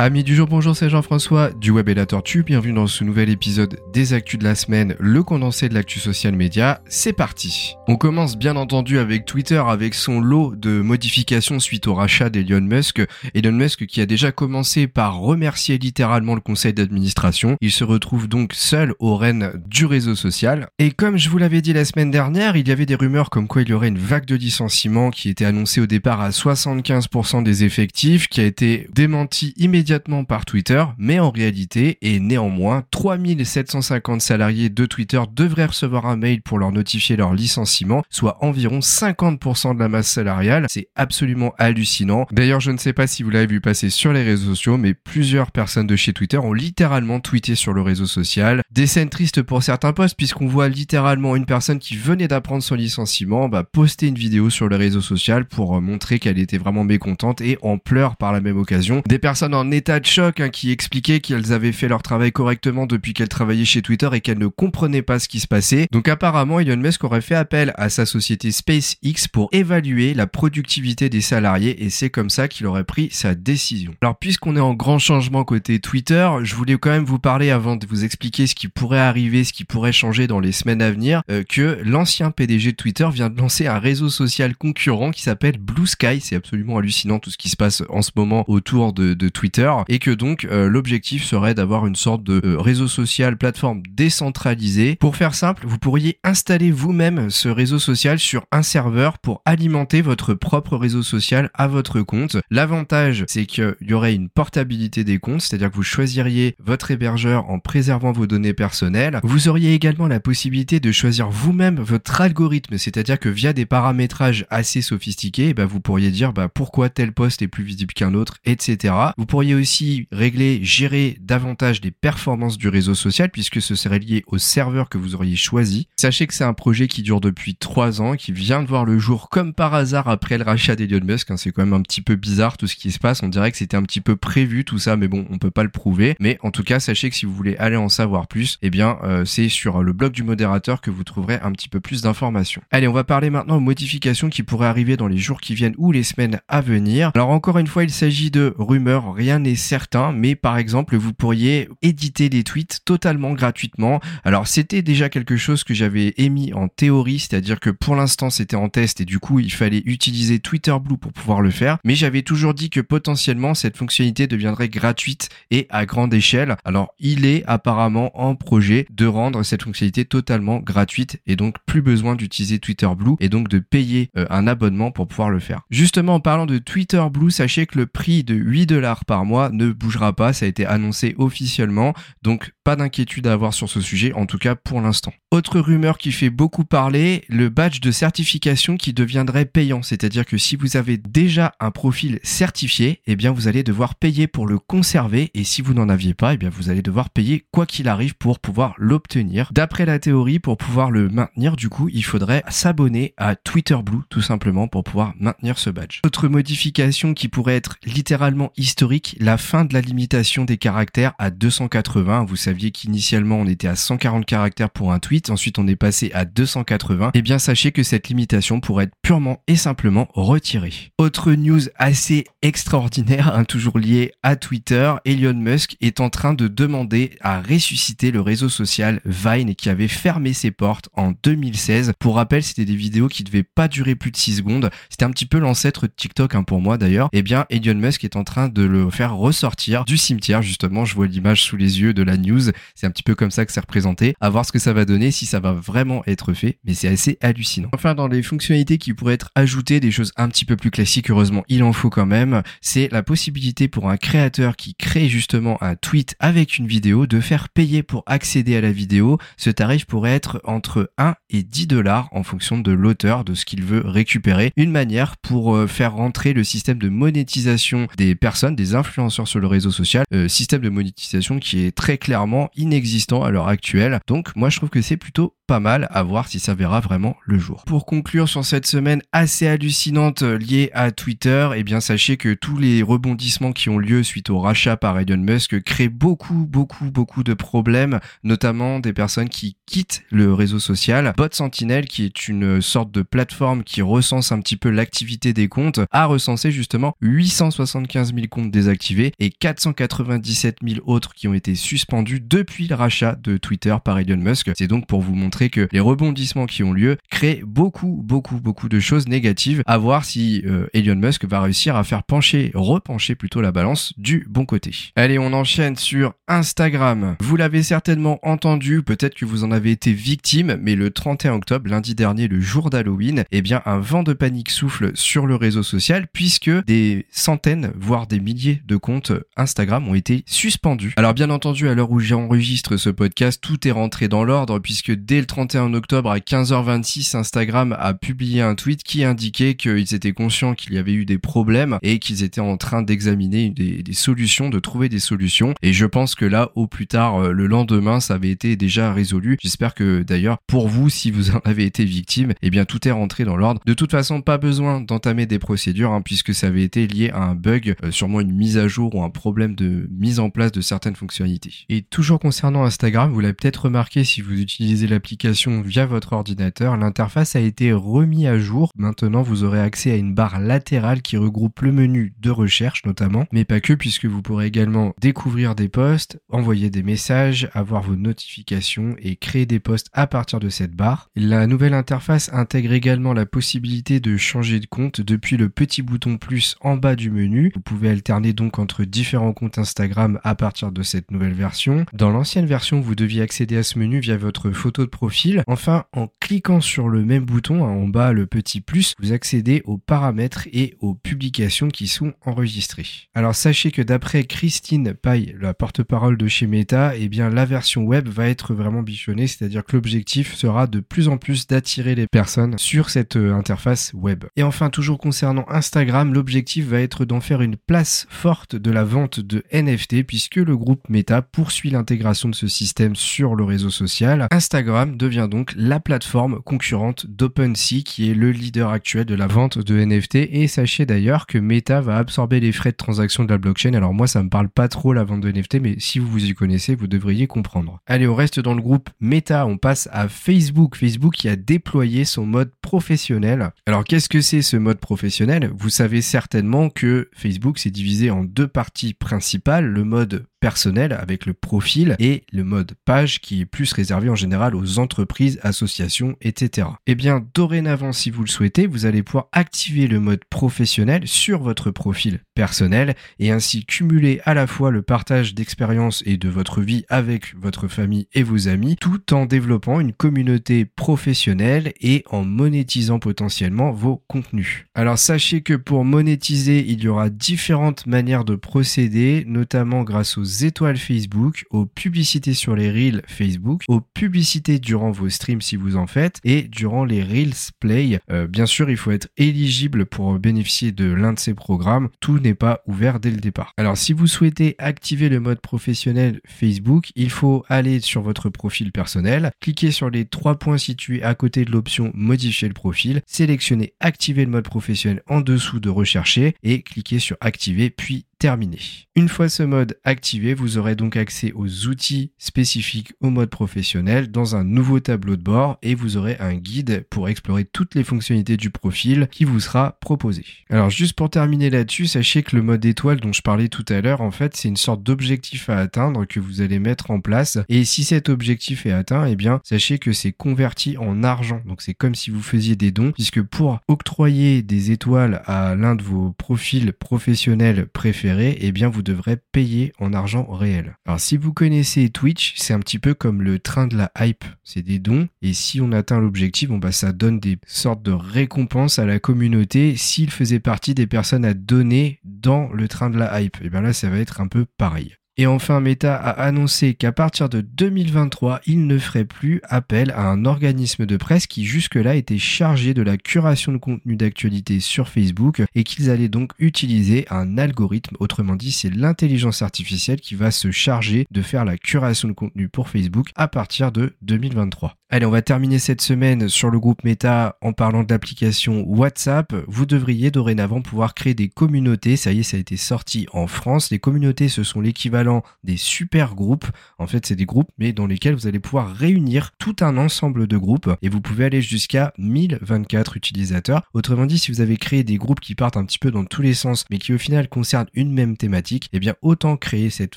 Amis du jour, bonjour, c'est Jean-François du Web et la Tortue. Bienvenue dans ce nouvel épisode des Actus de la semaine, le condensé de l'actu social média. C'est parti. On commence bien entendu avec Twitter, avec son lot de modifications suite au rachat d'Elon Musk. Elon Musk qui a déjà commencé par remercier littéralement le conseil d'administration. Il se retrouve donc seul aux rênes du réseau social. Et comme je vous l'avais dit la semaine dernière, il y avait des rumeurs comme quoi il y aurait une vague de licenciements qui était annoncée au départ à 75% des effectifs, qui a été démenti immédiatement immédiatement par Twitter, mais en réalité, et néanmoins, 3750 salariés de Twitter devraient recevoir un mail pour leur notifier leur licenciement, soit environ 50% de la masse salariale. C'est absolument hallucinant. D'ailleurs, je ne sais pas si vous l'avez vu passer sur les réseaux sociaux, mais plusieurs personnes de chez Twitter ont littéralement tweeté sur le réseau social. Des scènes tristes pour certains posts, puisqu'on voit littéralement une personne qui venait d'apprendre son licenciement, bah, poster une vidéo sur le réseau social pour euh, montrer qu'elle était vraiment mécontente et en pleurs par la même occasion. Des personnes en état de choc hein, qui expliquait qu'elles avaient fait leur travail correctement depuis qu'elles travaillaient chez Twitter et qu'elles ne comprenaient pas ce qui se passait. Donc apparemment, Elon Musk aurait fait appel à sa société SpaceX pour évaluer la productivité des salariés et c'est comme ça qu'il aurait pris sa décision. Alors puisqu'on est en grand changement côté Twitter, je voulais quand même vous parler avant de vous expliquer ce qui pourrait arriver, ce qui pourrait changer dans les semaines à venir, euh, que l'ancien PDG de Twitter vient de lancer un réseau social concurrent qui s'appelle Blue Sky. C'est absolument hallucinant tout ce qui se passe en ce moment autour de, de Twitter et que donc euh, l'objectif serait d'avoir une sorte de euh, réseau social, plateforme décentralisée. Pour faire simple, vous pourriez installer vous-même ce réseau social sur un serveur pour alimenter votre propre réseau social à votre compte. L'avantage, c'est qu'il y aurait une portabilité des comptes, c'est-à-dire que vous choisiriez votre hébergeur en préservant vos données personnelles. Vous auriez également la possibilité de choisir vous-même votre algorithme, c'est-à-dire que via des paramétrages assez sophistiqués, bah, vous pourriez dire bah, pourquoi tel poste est plus visible qu'un autre, etc. Vous pourriez aussi régler, gérer davantage les performances du réseau social puisque ce serait lié au serveur que vous auriez choisi. Sachez que c'est un projet qui dure depuis trois ans, qui vient de voir le jour comme par hasard après le rachat d'Elon Musk. Hein. c'est quand même un petit peu bizarre tout ce qui se passe. On dirait que c'était un petit peu prévu tout ça, mais bon, on peut pas le prouver. Mais en tout cas, sachez que si vous voulez aller en savoir plus, eh bien, euh, c'est sur le blog du modérateur que vous trouverez un petit peu plus d'informations. Allez, on va parler maintenant aux modifications qui pourraient arriver dans les jours qui viennent ou les semaines à venir. Alors encore une fois, il s'agit de rumeurs, rien n'est certain, mais par exemple, vous pourriez éditer des tweets totalement gratuitement. Alors c'était déjà quelque chose que j'avais émis en théorie, c'est-à-dire que pour l'instant c'était en test et du coup il fallait utiliser Twitter Blue pour pouvoir le faire, mais j'avais toujours dit que potentiellement cette fonctionnalité deviendrait gratuite et à grande échelle. Alors il est apparemment en projet de rendre cette fonctionnalité totalement gratuite et donc plus besoin d'utiliser Twitter Blue et donc de payer euh, un abonnement pour pouvoir le faire. Justement en parlant de Twitter Blue, sachez que le prix de 8 dollars par mois ne bougera pas, ça a été annoncé officiellement, donc pas d'inquiétude à avoir sur ce sujet, en tout cas pour l'instant. Autre rumeur qui fait beaucoup parler, le badge de certification qui deviendrait payant, c'est-à-dire que si vous avez déjà un profil certifié, eh bien vous allez devoir payer pour le conserver et si vous n'en aviez pas, eh bien vous allez devoir payer quoi qu'il arrive pour pouvoir l'obtenir. D'après la théorie, pour pouvoir le maintenir, du coup, il faudrait s'abonner à Twitter Blue tout simplement pour pouvoir maintenir ce badge. Autre modification qui pourrait être littéralement historique, la fin de la limitation des caractères à 280. Vous saviez qu'initialement on était à 140 caractères pour un tweet, ensuite on est passé à 280. Eh bien sachez que cette limitation pourrait être purement et simplement retirée. Autre news assez extraordinaire, hein, toujours liée à Twitter, Elon Musk est en train de demander à ressusciter le réseau social Vine qui avait fermé ses portes en 2016. Pour rappel, c'était des vidéos qui devaient pas durer plus de 6 secondes. C'était un petit peu l'ancêtre de TikTok hein, pour moi d'ailleurs. Eh bien, Elon Musk est en train de le faire ressortir du cimetière justement. Je vois l'image sous les yeux de la news. C'est un petit peu comme ça que c'est représenté. À voir ce que ça va donner, si ça va vraiment être fait. Mais c'est assez hallucinant. Enfin, dans les fonctionnalités qui pourraient être ajoutées, des choses un petit peu plus classiques, heureusement, il en faut quand même. C'est la possibilité pour un créateur qui crée justement un tweet avec une vidéo de faire payer pour accéder à la vidéo. Ce tarif pourrait être entre 1 et 10 dollars en fonction de l'auteur, de ce qu'il veut récupérer. Une manière pour euh, faire rentrer le système de monétisation des personnes, des influenceurs sur le réseau social, euh, système de monétisation qui est très clairement inexistant à l'heure actuelle. Donc moi je trouve que c'est plutôt pas mal à voir si ça verra vraiment le jour. Pour conclure sur cette semaine assez hallucinante liée à Twitter, eh bien sachez que tous les rebondissements qui ont lieu suite au rachat par Elon Musk créent beaucoup beaucoup beaucoup de problèmes, notamment des personnes qui quittent le réseau social. Bot Sentinel, qui est une sorte de plateforme qui recense un petit peu l'activité des comptes, a recensé justement 875 000 comptes désactivés et 497 000 autres qui ont été suspendus depuis le rachat de Twitter par Elon Musk. C'est donc pour vous montrer que les rebondissements qui ont lieu créent beaucoup, beaucoup, beaucoup de choses négatives. À voir si euh, Elon Musk va réussir à faire pencher, repencher plutôt la balance du bon côté. Allez, on enchaîne sur Instagram. Vous l'avez certainement entendu, peut-être que vous en avez été victime, mais le 31 octobre, lundi dernier, le jour d'Halloween, eh bien, un vent de panique souffle sur le réseau social puisque des centaines, voire des milliers de comptes Instagram ont été suspendus. Alors, bien entendu, à l'heure où j'enregistre ce podcast, tout est rentré dans l'ordre puisque dès le 31 octobre à 15h26, Instagram a publié un tweet qui indiquait qu'ils étaient conscients qu'il y avait eu des problèmes et qu'ils étaient en train d'examiner des, solutions, de trouver des solutions. Et je pense que là, au plus tard, euh, le lendemain, ça avait été déjà résolu. J'espère que d'ailleurs, pour vous, si vous en avez été victime, eh bien tout est rentré dans l'ordre. De toute façon, pas besoin d'entamer des procédures hein, puisque ça avait été lié à un bug, euh, sûrement une mise à jour ou un problème de mise en place de certaines fonctionnalités. Et toujours concernant Instagram, vous l'avez peut-être remarqué si vous utilisez l'application via votre ordinateur, l'interface a été remis à jour. Maintenant, vous aurez accès à une barre latérale qui regroupe le menu de recherche notamment, mais pas que puisque vous pourrez également découvrir des posts, envoyer des messages, avoir vos notifications et créer des posts à partir de cette barre. La nouvelle interface intègre également la possibilité de changer de compte depuis le petit bouton plus en bas du menu. Vous pouvez alterner donc entre différents comptes Instagram à partir de cette nouvelle version. Dans l'ancienne version, vous deviez accéder à ce menu via votre photo de profil. Enfin, en cliquant sur le même bouton hein, en bas, le petit plus, vous accédez aux paramètres et aux publications qui sont enregistrées. Alors sachez que d'après Christine Paille, la porte-parole de chez Meta, eh bien la version web va être vraiment bichonnée, c'est-à-dire que l'objectif sera de plus en plus d'attirer les personnes sur cette euh, interface web. Et enfin, toujours concernant Instagram, l'objectif va être d'en faire une place forte de la vente de NFT puisque le groupe Meta poursuit l'intégration de ce système sur le réseau social. Instagram devient donc la plateforme concurrente d'OpenSea qui est le leader actuel de la vente de NFT et sachez d'ailleurs que Meta va absorber les frais de transaction de la blockchain. Alors moi ça me parle pas trop la vente de NFT mais si vous vous y connaissez vous devriez comprendre. Allez on reste dans le groupe Meta, on passe à Facebook. Facebook qui a déployé son mode professionnel. Alors qu'est-ce que c'est ce mode professionnel? Vous savez certainement que Facebook s'est divisé en deux parties principales, le mode personnel avec le profil et le mode page qui est plus réservé en général aux entreprises, associations, etc. Et eh bien dorénavant si vous le souhaitez, vous allez pouvoir activer le mode professionnel sur votre profil personnel et ainsi cumuler à la fois le partage d'expériences et de votre vie avec votre famille et vos amis tout en développant une communauté professionnelle et en monétisant potentiellement vos contenus. Alors sachez que pour monétiser, il y aura différentes manières de procéder, notamment grâce aux étoiles Facebook, aux publicités sur les Reels Facebook, aux publicités durant vos streams si vous en faites et durant les Reels Play. Euh, bien sûr, il faut être éligible pour bénéficier de l'un de ces programmes. Tout n'est pas ouvert dès le départ. Alors, si vous souhaitez activer le mode professionnel Facebook, il faut aller sur votre profil personnel, cliquer sur les trois points situés à côté de l'option modifier le profil, sélectionner activer le mode professionnel en dessous de rechercher et cliquer sur activer puis terminé. Une fois ce mode activé, vous aurez donc accès aux outils spécifiques au mode professionnel dans un nouveau tableau de bord et vous aurez un guide pour explorer toutes les fonctionnalités du profil qui vous sera proposé. Alors juste pour terminer là-dessus, sachez que le mode étoile dont je parlais tout à l'heure, en fait, c'est une sorte d'objectif à atteindre que vous allez mettre en place et si cet objectif est atteint, eh bien, sachez que c'est converti en argent. Donc c'est comme si vous faisiez des dons puisque pour octroyer des étoiles à l'un de vos profils professionnels préférés, eh bien vous devrez payer en argent réel. Alors si vous connaissez Twitch, c'est un petit peu comme le train de la hype, c'est des dons et si on atteint l'objectif, bon bah ça donne des sortes de récompenses à la communauté s'il faisait partie des personnes à donner dans le train de la hype. Et eh bien là ça va être un peu pareil. Et enfin, Meta a annoncé qu'à partir de 2023, il ne ferait plus appel à un organisme de presse qui jusque-là était chargé de la curation de contenu d'actualité sur Facebook et qu'ils allaient donc utiliser un algorithme. Autrement dit, c'est l'intelligence artificielle qui va se charger de faire la curation de contenu pour Facebook à partir de 2023. Allez, on va terminer cette semaine sur le groupe Meta en parlant de l'application WhatsApp. Vous devriez dorénavant pouvoir créer des communautés. Ça y est, ça a été sorti en France. Les communautés, ce sont l'équivalent des super groupes. En fait, c'est des groupes, mais dans lesquels vous allez pouvoir réunir tout un ensemble de groupes et vous pouvez aller jusqu'à 1024 utilisateurs. Autrement dit, si vous avez créé des groupes qui partent un petit peu dans tous les sens, mais qui au final concernent une même thématique, eh bien, autant créer cette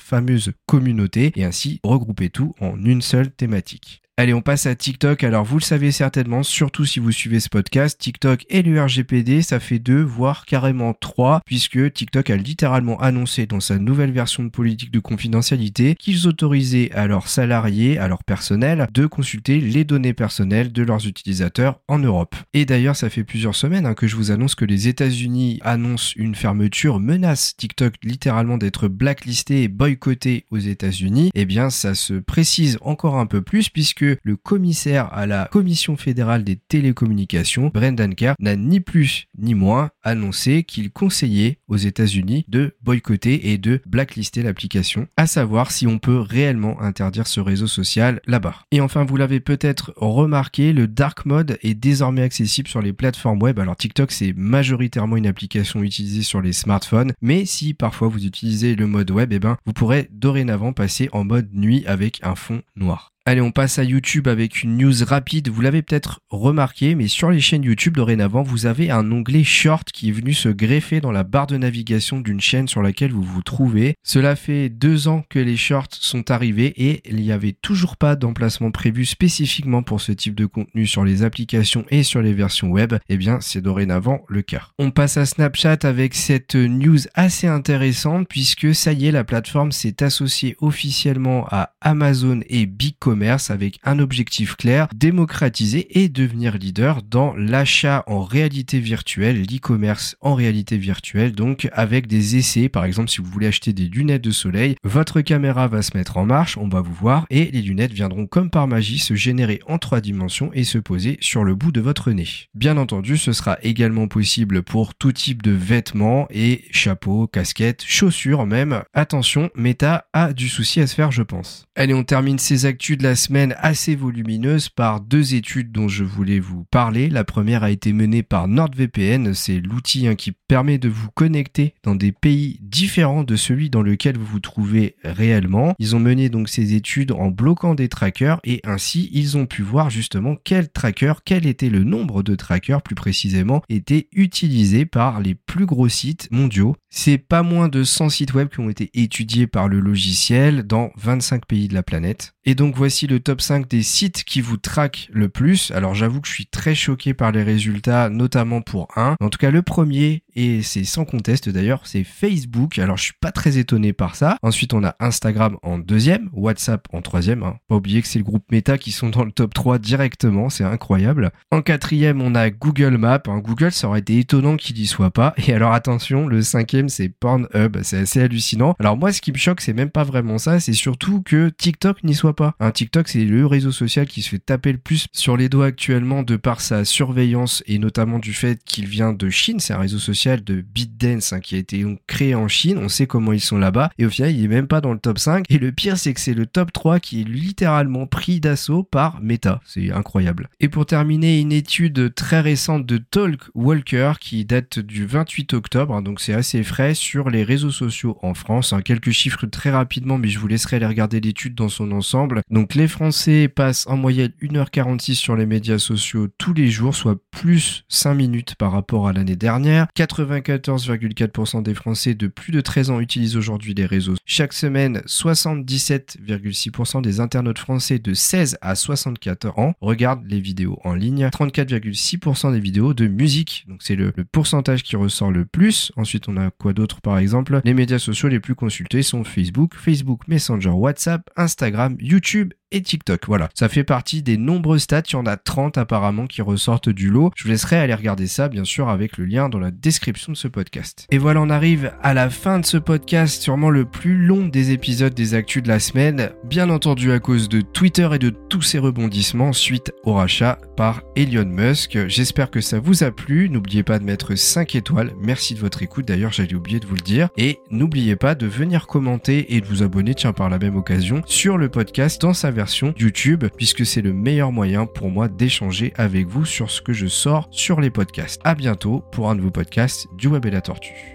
fameuse communauté et ainsi regrouper tout en une seule thématique. Allez, on passe à TikTok. Alors, vous le savez certainement, surtout si vous suivez ce podcast, TikTok et le RGPD, ça fait deux, voire carrément trois, puisque TikTok a littéralement annoncé dans sa nouvelle version de politique de confidentialité qu'ils autorisaient à leurs salariés, à leur personnel, de consulter les données personnelles de leurs utilisateurs en Europe. Et d'ailleurs, ça fait plusieurs semaines hein, que je vous annonce que les États-Unis annoncent une fermeture, menace TikTok littéralement d'être blacklisté et boycotté aux États-Unis. Eh bien, ça se précise encore un peu plus, puisque le commissaire à la Commission fédérale des télécommunications, Brendan Kerr, n'a ni plus ni moins annoncé qu'il conseillait aux États-Unis de boycotter et de blacklister l'application, à savoir si on peut réellement interdire ce réseau social là-bas. Et enfin, vous l'avez peut-être remarqué, le dark mode est désormais accessible sur les plateformes web. Alors TikTok, c'est majoritairement une application utilisée sur les smartphones, mais si parfois vous utilisez le mode web, eh ben, vous pourrez dorénavant passer en mode nuit avec un fond noir. Allez, on passe à YouTube avec une news rapide. Vous l'avez peut-être remarqué, mais sur les chaînes YouTube dorénavant, vous avez un onglet short qui est venu se greffer dans la barre de navigation d'une chaîne sur laquelle vous vous trouvez. Cela fait deux ans que les shorts sont arrivés et il n'y avait toujours pas d'emplacement prévu spécifiquement pour ce type de contenu sur les applications et sur les versions web. Eh bien, c'est dorénavant le cas. On passe à Snapchat avec cette news assez intéressante puisque ça y est, la plateforme s'est associée officiellement à Amazon et Bitcoin avec un objectif clair, démocratiser et devenir leader dans l'achat en réalité virtuelle, l'e-commerce en réalité virtuelle, donc avec des essais, par exemple si vous voulez acheter des lunettes de soleil, votre caméra va se mettre en marche, on va vous voir, et les lunettes viendront comme par magie se générer en trois dimensions et se poser sur le bout de votre nez. Bien entendu, ce sera également possible pour tout type de vêtements et chapeaux, casquettes, chaussures même. Attention, Meta a du souci à se faire, je pense. Allez, on termine ces actus la semaine assez volumineuse par deux études dont je voulais vous parler. La première a été menée par NordVPN, c'est l'outil hein, qui permet de vous connecter dans des pays différents de celui dans lequel vous vous trouvez réellement. Ils ont mené donc ces études en bloquant des trackers et ainsi ils ont pu voir justement quel tracker, quel était le nombre de trackers plus précisément, étaient utilisés par les plus gros sites mondiaux. C'est pas moins de 100 sites web qui ont été étudiés par le logiciel dans 25 pays de la planète. Et donc voici le top 5 des sites qui vous traquent le plus. Alors j'avoue que je suis très choqué par les résultats, notamment pour un. En tout cas le premier, et c'est sans conteste d'ailleurs, c'est Facebook. Alors je suis pas très étonné par ça. Ensuite on a Instagram en deuxième, WhatsApp en troisième. Hein. Pas oublier que c'est le groupe Meta qui sont dans le top 3 directement, c'est incroyable. En quatrième on a Google Maps. Hein. Google ça aurait été étonnant qu'il y soit pas. Et alors attention, le cinquième c'est Pornhub. C'est assez hallucinant. Alors moi ce qui me choque c'est même pas vraiment ça, c'est surtout que TikTok n'y soit pas. Un TikTok, c'est le réseau social qui se fait taper le plus sur les doigts actuellement de par sa surveillance et notamment du fait qu'il vient de Chine. C'est un réseau social de BitDance hein, qui a été créé en Chine. On sait comment ils sont là-bas. Et au final, il est même pas dans le top 5. Et le pire, c'est que c'est le top 3 qui est littéralement pris d'assaut par Meta. C'est incroyable. Et pour terminer, une étude très récente de Talk Walker qui date du 28 octobre. Donc c'est assez frais sur les réseaux sociaux en France. Hein. quelques chiffres très rapidement, mais je vous laisserai aller regarder l'étude dans son ensemble. Donc les Français passent en moyenne 1h46 sur les médias sociaux tous les jours, soit plus 5 minutes par rapport à l'année dernière. 94,4% des Français de plus de 13 ans utilisent aujourd'hui les réseaux. Chaque semaine, 77,6% des internautes français de 16 à 64 ans regardent les vidéos en ligne. 34,6% des vidéos de musique. Donc c'est le, le pourcentage qui ressort le plus. Ensuite, on a quoi d'autre par exemple? Les médias sociaux les plus consultés sont Facebook, Facebook Messenger, WhatsApp, Instagram, YouTube YouTube et TikTok. Voilà, ça fait partie des nombreux stats. Il y en a 30 apparemment qui ressortent du lot. Je vous laisserai aller regarder ça, bien sûr, avec le lien dans la description de ce podcast. Et voilà, on arrive à la fin de ce podcast, sûrement le plus long des épisodes des actus de la semaine. Bien entendu à cause de Twitter et de tous ces rebondissements suite au rachat par Elon Musk. J'espère que ça vous a plu. N'oubliez pas de mettre 5 étoiles. Merci de votre écoute. D'ailleurs, j'allais oublier de vous le dire. Et n'oubliez pas de venir commenter et de vous abonner, tiens, par la même occasion, sur le podcast dans sa version YouTube puisque c'est le meilleur moyen pour moi d'échanger avec vous sur ce que je sors sur les podcasts. À bientôt pour un nouveau podcast du Web et la Tortue.